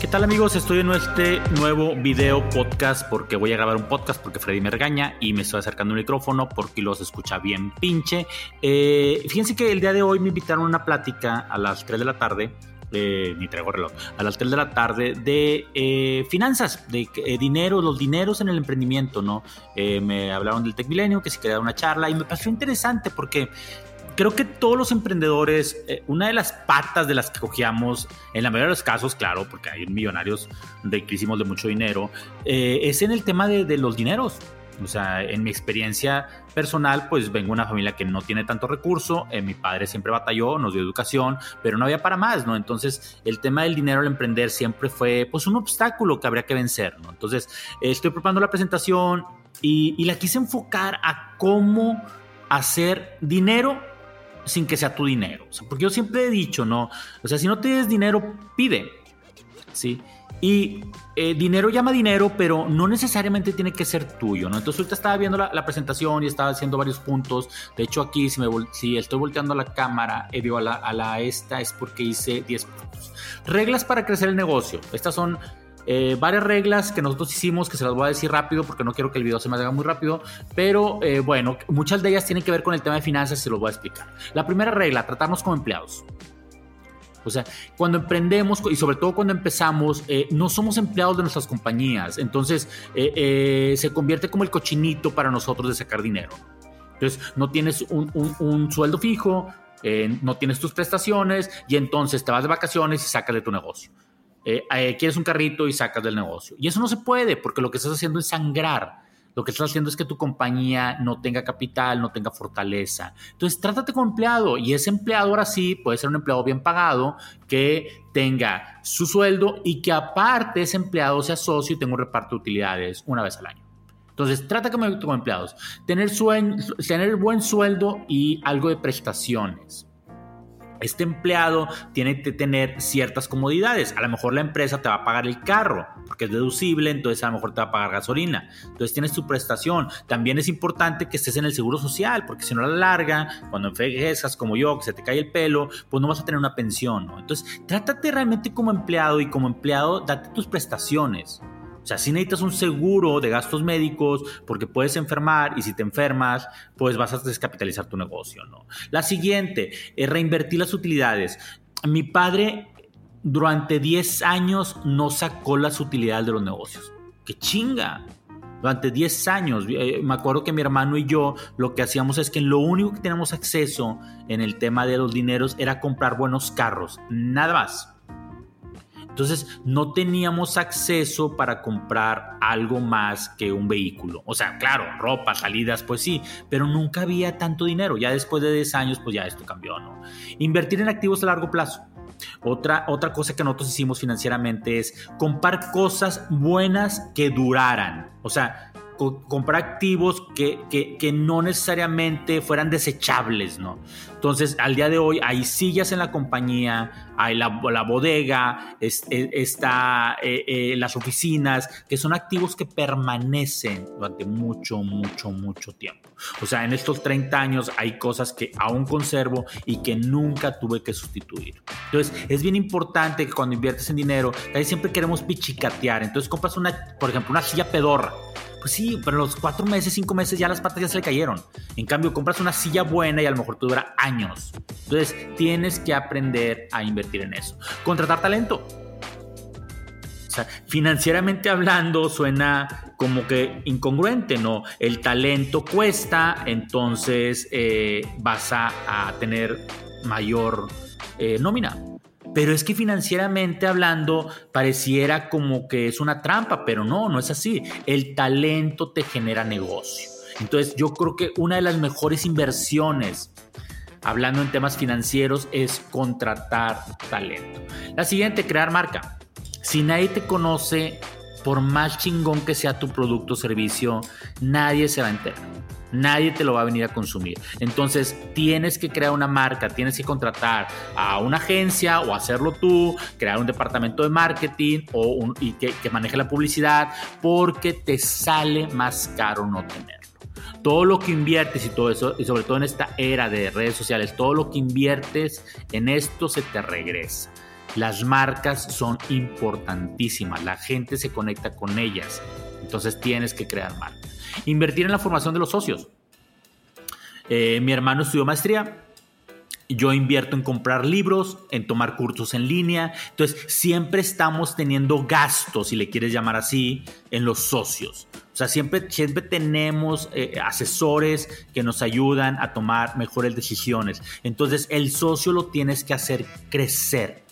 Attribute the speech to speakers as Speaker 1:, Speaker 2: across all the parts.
Speaker 1: ¿Qué tal amigos? Estoy en este nuevo video podcast porque voy a grabar un podcast porque Freddy me regaña y me estoy acercando un micrófono porque los escucha bien pinche. Eh, fíjense que el día de hoy me invitaron a una plática a las 3 de la tarde eh, ni traigo reloj, a las 3 de la tarde, de eh, finanzas, de dinero, los dineros en el emprendimiento, ¿no? me hablaron del Tech Milenio, que si quería una charla, y me pareció interesante porque creo que todos los emprendedores, eh, una de las patas de las que cogíamos, en la mayoría de los casos, claro, porque hay millonarios riquísimos de mucho dinero, eh, es en el tema de, los dineros. O sea, en mi experiencia personal, pues vengo de una familia que no tiene tanto recurso. Eh, mi padre siempre batalló, nos dio educación, pero no había para más, ¿no? Entonces, el tema del dinero al emprender siempre fue, pues, un obstáculo que habría que vencer, ¿no? Entonces, estoy preparando la presentación y, y la quise enfocar a cómo hacer dinero sin que sea tu dinero. porque yo siempre he dicho, ¿no? O sea, si no tienes dinero, pide. ¿Sí? Y eh, dinero llama dinero, pero no necesariamente tiene que ser tuyo, ¿no? Entonces ahorita estaba viendo la, presentación y estaba haciendo varios puntos. De hecho, aquí si, me si estoy volteando a la cámara, eh, digo, a la, esta, es porque hice 10 puntos. Reglas para crecer el negocio. Estas son eh, varias reglas que nosotros hicimos, que se las voy a decir rápido porque no quiero que el video se me haga muy rápido, pero eh, bueno, muchas de ellas tienen que ver con el tema de finanzas y se los voy a explicar. La primera regla, tratarnos como empleados. O sea, cuando emprendemos y sobre todo cuando empezamos, eh, no somos empleados de nuestras compañías. Entonces, se convierte como el cochinito para nosotros de sacar dinero. Entonces, no tienes un, sueldo fijo, no tienes tus prestaciones y entonces te vas de vacaciones y sacas de tu negocio. Eh, eh, quieres un carrito y sacas del negocio. Y eso no se puede porque lo que estás haciendo es sangrar. Lo que estás haciendo es que tu compañía no tenga capital, no tenga fortaleza. Entonces, trátate como empleado y ese empleado ahora sí puede ser un empleado bien pagado que tenga su sueldo y que aparte ese empleado sea socio y tenga un reparto de utilidades una vez al año. Entonces, trata como, empleados. Tener buen sueldo y algo de prestaciones. Este empleado tiene que tener ciertas comodidades. A lo mejor la empresa te va a pagar el carro porque es deducible, entonces a lo mejor te va a pagar gasolina. Entonces tienes tu prestación. También es importante que estés en el seguro social porque si no a la larga, cuando envejeces como yo, que se te cae el pelo, pues no vas a tener una pensión. Entonces, trátate realmente como empleado y como empleado date tus prestaciones. O sea, si necesitas un seguro de gastos médicos porque puedes enfermar y si te enfermas, pues vas a descapitalizar tu negocio, ¿no? La siguiente es reinvertir las utilidades. Mi padre durante 10 años no sacó las utilidades de los negocios. ¡Qué chinga! Durante 10 años, eh, me acuerdo que mi hermano y yo lo que hacíamos es que lo único que teníamos acceso en el tema de los dineros era comprar buenos carros, nada más. Entonces no teníamos acceso para comprar algo más que un vehículo. O sea, claro, ropa, salidas, pues sí, pero nunca había tanto dinero. Ya después de 10 años, pues ya esto cambió, ¿no? Invertir en activos a largo plazo. Otra, otra cosa que nosotros hicimos financieramente es comprar cosas buenas que duraran. O sea, comprar activos que, que, no necesariamente fueran desechables, ¿no? Entonces, al día de hoy hay sillas en la compañía, hay la, la bodega, está eh, eh, las oficinas, que son activos que permanecen durante mucho, mucho, mucho tiempo. O sea, en estos 30 años hay cosas que aún conservo y que nunca tuve que sustituir. Entonces, es bien importante que cuando inviertes en dinero, ahí siempre queremos pichicatear. Entonces, compras una, por ejemplo, una silla pedorra pues sí, pero los cuatro meses, cinco meses ya las patas ya se le cayeron. En cambio, compras una silla buena y a lo mejor te dura años. Entonces, tienes que aprender a invertir en eso. Contratar talento. O sea, financieramente hablando suena como que incongruente, ¿no? El talento cuesta, entonces eh, vas a, tener mayor eh, nómina pero es que financieramente hablando pareciera como que es una trampa, pero no, no es así. El talento te genera negocio. Entonces yo creo que una de las mejores inversiones, hablando en temas financieros, es contratar talento. La siguiente, crear marca. Si nadie te conoce, por más chingón que sea tu producto o servicio, nadie se va a enterar. Nadie te lo va a venir a consumir. Entonces tienes que crear una marca, tienes que contratar a una agencia o hacerlo tú, crear un departamento de marketing o y que, que maneje la publicidad porque te sale más caro no tenerlo todo lo que inviertes y todo eso, y sobre todo en esta era de redes sociales, todo lo que inviertes en esto se te regresa. Las marcas son importantísimas, la gente se conecta con ellas, entonces tienes que crear marcas. Invertir en la formación de los socios. Eh, mi hermano estudió maestría, yo invierto en comprar libros, en tomar cursos en línea. Entonces, siempre estamos teniendo gastos, si le quieres llamar así, en los socios. O sea, siempre, siempre tenemos eh, asesores que nos ayudan a tomar mejores decisiones. Entonces, el socio lo tienes que hacer crecer.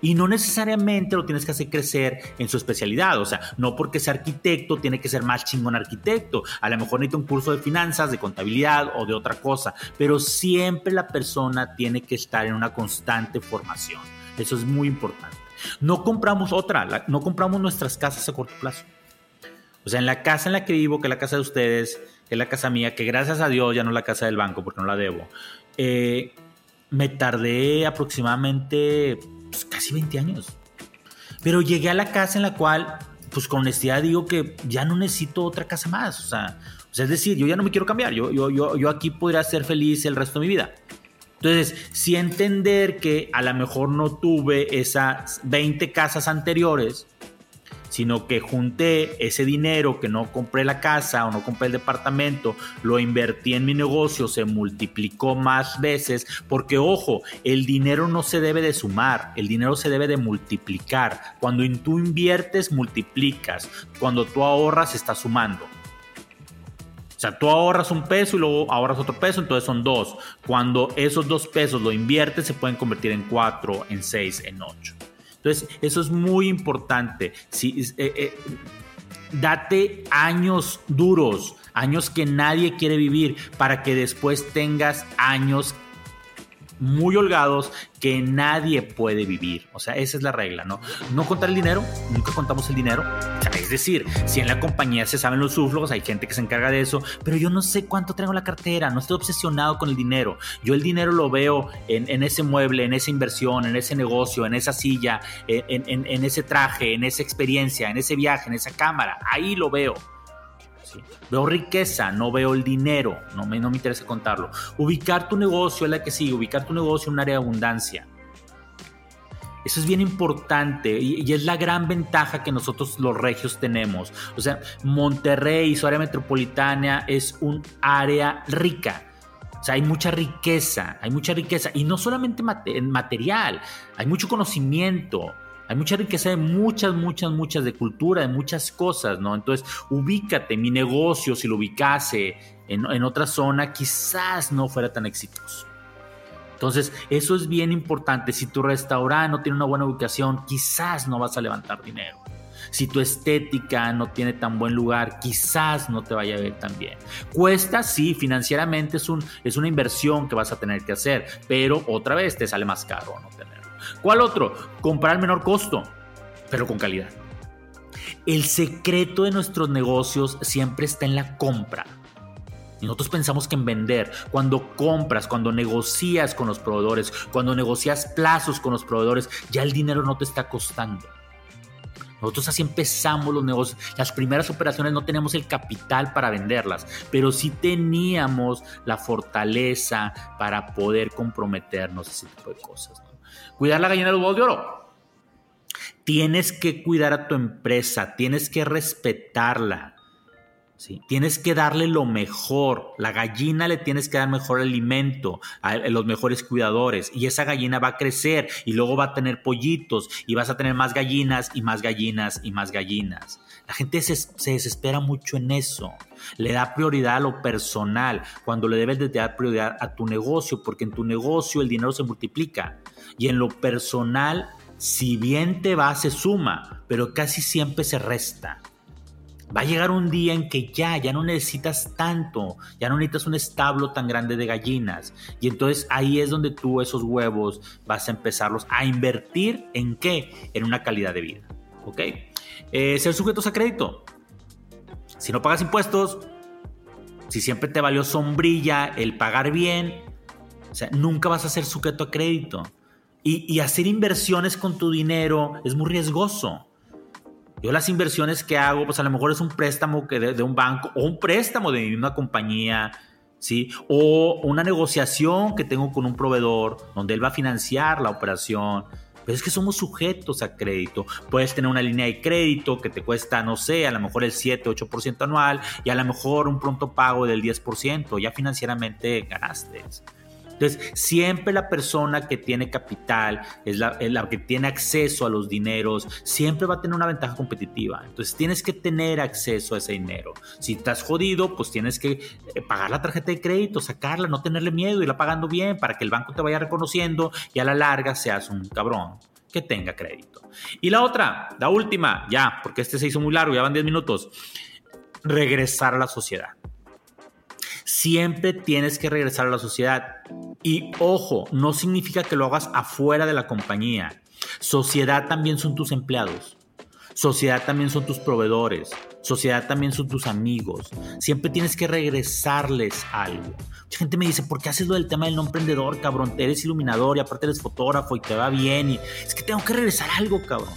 Speaker 1: Y no necesariamente lo tienes que hacer crecer en su especialidad. O sea, no porque sea arquitecto tiene que ser más chingón arquitecto. A lo mejor necesita un curso de finanzas, de contabilidad o de otra cosa. Pero siempre la persona tiene que estar en una constante formación. Eso es muy importante. No compramos otra, no compramos nuestras casas a corto plazo. O sea, en la casa en la que vivo, que es la casa de ustedes, que es la casa mía, que gracias a Dios ya no es la casa del banco porque no la debo, eh, me tardé aproximadamente pues, casi 20 años. Pero llegué a la casa en la cual, pues con honestidad digo que ya no necesito otra casa más. O sea, es decir, yo ya no me quiero cambiar. Yo, yo, yo, yo aquí podría ser feliz el resto de mi vida. Entonces, si entender que a lo mejor no tuve esas 20 casas anteriores, sino que junté ese dinero que no compré la casa o no compré el departamento, lo invertí en mi negocio, se multiplicó más veces, porque ojo, el dinero no se debe de sumar, el dinero se debe de multiplicar. Cuando tú inviertes, multiplicas. Cuando tú ahorras, estás sumando. O sea, tú ahorras un peso y luego ahorras otro peso, entonces son dos. Cuando esos dos pesos lo inviertes, se pueden convertir en cuatro, en seis, en ocho. Entonces, eso es muy importante. Si, eh, eh, date años duros, años que nadie quiere vivir, para que después tengas años muy holgados que nadie puede vivir. O sea, esa es la regla, ¿no? No contar el dinero, nunca contamos el dinero. es decir, si en la compañía se saben los suflogos, hay gente que se encarga de eso, pero yo no sé cuánto traigo la cartera, no estoy obsesionado con el dinero. Yo el dinero lo veo en, ese mueble, en esa inversión, en ese negocio, en esa silla, en, en ese traje, en esa experiencia, en ese viaje, en esa cámara. Ahí lo veo. Veo riqueza, no veo el dinero, no me, no me interesa contarlo. Ubicar tu negocio es la que sigue, ubicar tu negocio en un área de abundancia. Eso es bien importante y, es la gran ventaja que nosotros los regios tenemos. O sea, Monterrey, su área metropolitana, es un área rica. O sea, hay mucha riqueza, hay mucha riqueza. Y no solamente en material, hay mucho conocimiento. Hay mucha riqueza de muchas, muchas, muchas de cultura, de muchas cosas, ¿no? Entonces, ubícate, mi negocio, si lo ubicase en, en otra zona, quizás no fuera tan exitoso. Entonces, eso es bien importante. Si tu restaurante no tiene una buena ubicación, quizás no vas a levantar dinero. Si tu estética no tiene tan buen lugar, quizás no te vaya a ver tan bien. Cuesta, sí, financieramente es, un, es una inversión que vas a tener que hacer, pero otra vez te sale más caro no. ¿Cuál otro? Comprar al menor costo, pero con calidad. El secreto de nuestros negocios siempre está en la compra. Nosotros pensamos que en vender, cuando compras, cuando negocias con los proveedores, cuando negocias plazos con los proveedores, ya el dinero no te está costando. Nosotros así empezamos los negocios. Las primeras operaciones no teníamos el capital para venderlas, pero sí teníamos la fortaleza para poder comprometernos a ese tipo de cosas. Cuidar la gallina de los huevos de oro. Tienes que cuidar a tu empresa, tienes que respetarla. ¿Sí? Tienes que darle lo mejor. La gallina le tienes que dar mejor alimento, a los mejores cuidadores. Y esa gallina va a crecer y luego va a tener pollitos y vas a tener más gallinas y más gallinas y más gallinas. La gente se, se desespera mucho en eso. Le da prioridad a lo personal cuando le debes de dar prioridad a tu negocio, porque en tu negocio el dinero se multiplica. Y en lo personal, si bien te va, se suma, pero casi siempre se resta. Va a llegar un día en que ya, ya no necesitas tanto, ya no necesitas un establo tan grande de gallinas. Y entonces ahí es donde tú esos huevos vas a empezarlos a invertir en qué? En una calidad de vida. ¿Ok? Eh, ser sujetos a crédito. Si no pagas impuestos, si siempre te valió sombrilla el pagar bien, o sea, nunca vas a ser sujeto a crédito. Y, hacer inversiones con tu dinero es muy riesgoso. Yo las inversiones que hago, pues a lo mejor es un préstamo que de, de un banco o un préstamo de una compañía, ¿sí? O una negociación que tengo con un proveedor donde él va a financiar la operación. Pero es que somos sujetos a crédito. Puedes tener una línea de crédito que te cuesta, no sé, a lo mejor el 7, 8% anual y a lo mejor un pronto pago del 10%. Ya financieramente ganaste. Entonces, siempre la persona que tiene capital, es la, que tiene acceso a los dineros, siempre va a tener una ventaja competitiva. Entonces, tienes que tener acceso a ese dinero. Si estás jodido, pues tienes que eh, pagar la tarjeta de crédito, sacarla, no tenerle miedo, irla pagando bien para que el banco te vaya reconociendo y a la larga seas un cabrón que tenga crédito. Y la otra, la última, ya, porque este se hizo muy largo, ya van 10 minutos, regresar a la sociedad. Siempre tienes que regresar a la sociedad. Y ojo, no significa que lo hagas afuera de la compañía. Sociedad también son tus empleados. Sociedad también son tus proveedores. Sociedad también son tus amigos. Siempre tienes que regresarles algo. Mucha gente me dice, ¿por qué haces lo del tema del no emprendedor, cabrón? Eres iluminador y aparte eres fotógrafo y te va bien. Y es que tengo que regresar algo, cabrón.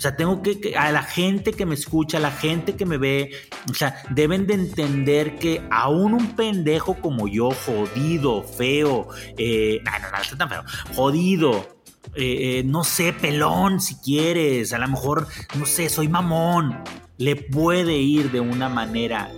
Speaker 1: O sea, tengo que, a la gente que me escucha, a la gente que me ve, o sea, deben de entender que aún un pendejo como yo, jodido, feo, eh, no, no, no, está tan feo, jodido, eh, eh, no sé, pelón si quieres, a lo mejor, no sé, soy mamón, le puede ir de una manera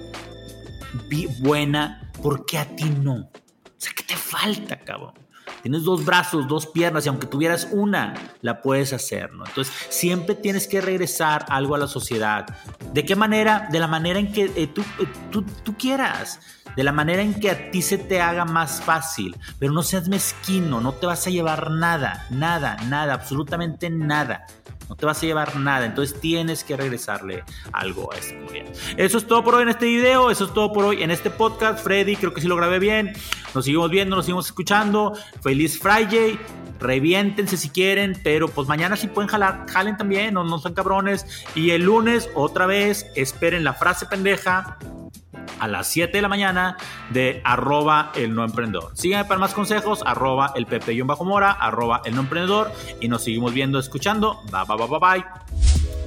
Speaker 1: buena, porque a ti no? O sea, ¿qué te falta, cabrón? Tienes dos brazos, dos piernas y aunque tuvieras una, la puedes hacer, ¿no? Entonces, siempre tienes que regresar algo a la sociedad. ¿De qué manera? De la manera en que eh, tú, eh, tú, tú quieras de la manera en que a ti se te haga más fácil, pero no seas mezquino, no te vas a llevar nada, nada, nada, absolutamente nada. No te vas a llevar nada, entonces tienes que regresarle algo a este bien. Eso es todo por hoy en este video, eso es todo por hoy en este podcast. Freddy, creo que sí lo grabé bien. Nos seguimos viendo, nos seguimos escuchando. Feliz Friday. Reviéntense si quieren, pero pues mañana sí pueden jalar, jalen también, no, no son cabrones. Y el lunes, otra vez, esperen la frase pendeja a las 7 de la mañana de arroba el no emprendedor. Síganme para más consejos, arroba el pepe-mora, arroba el no emprendedor y nos seguimos viendo, escuchando. Bye, bye, bye, bye.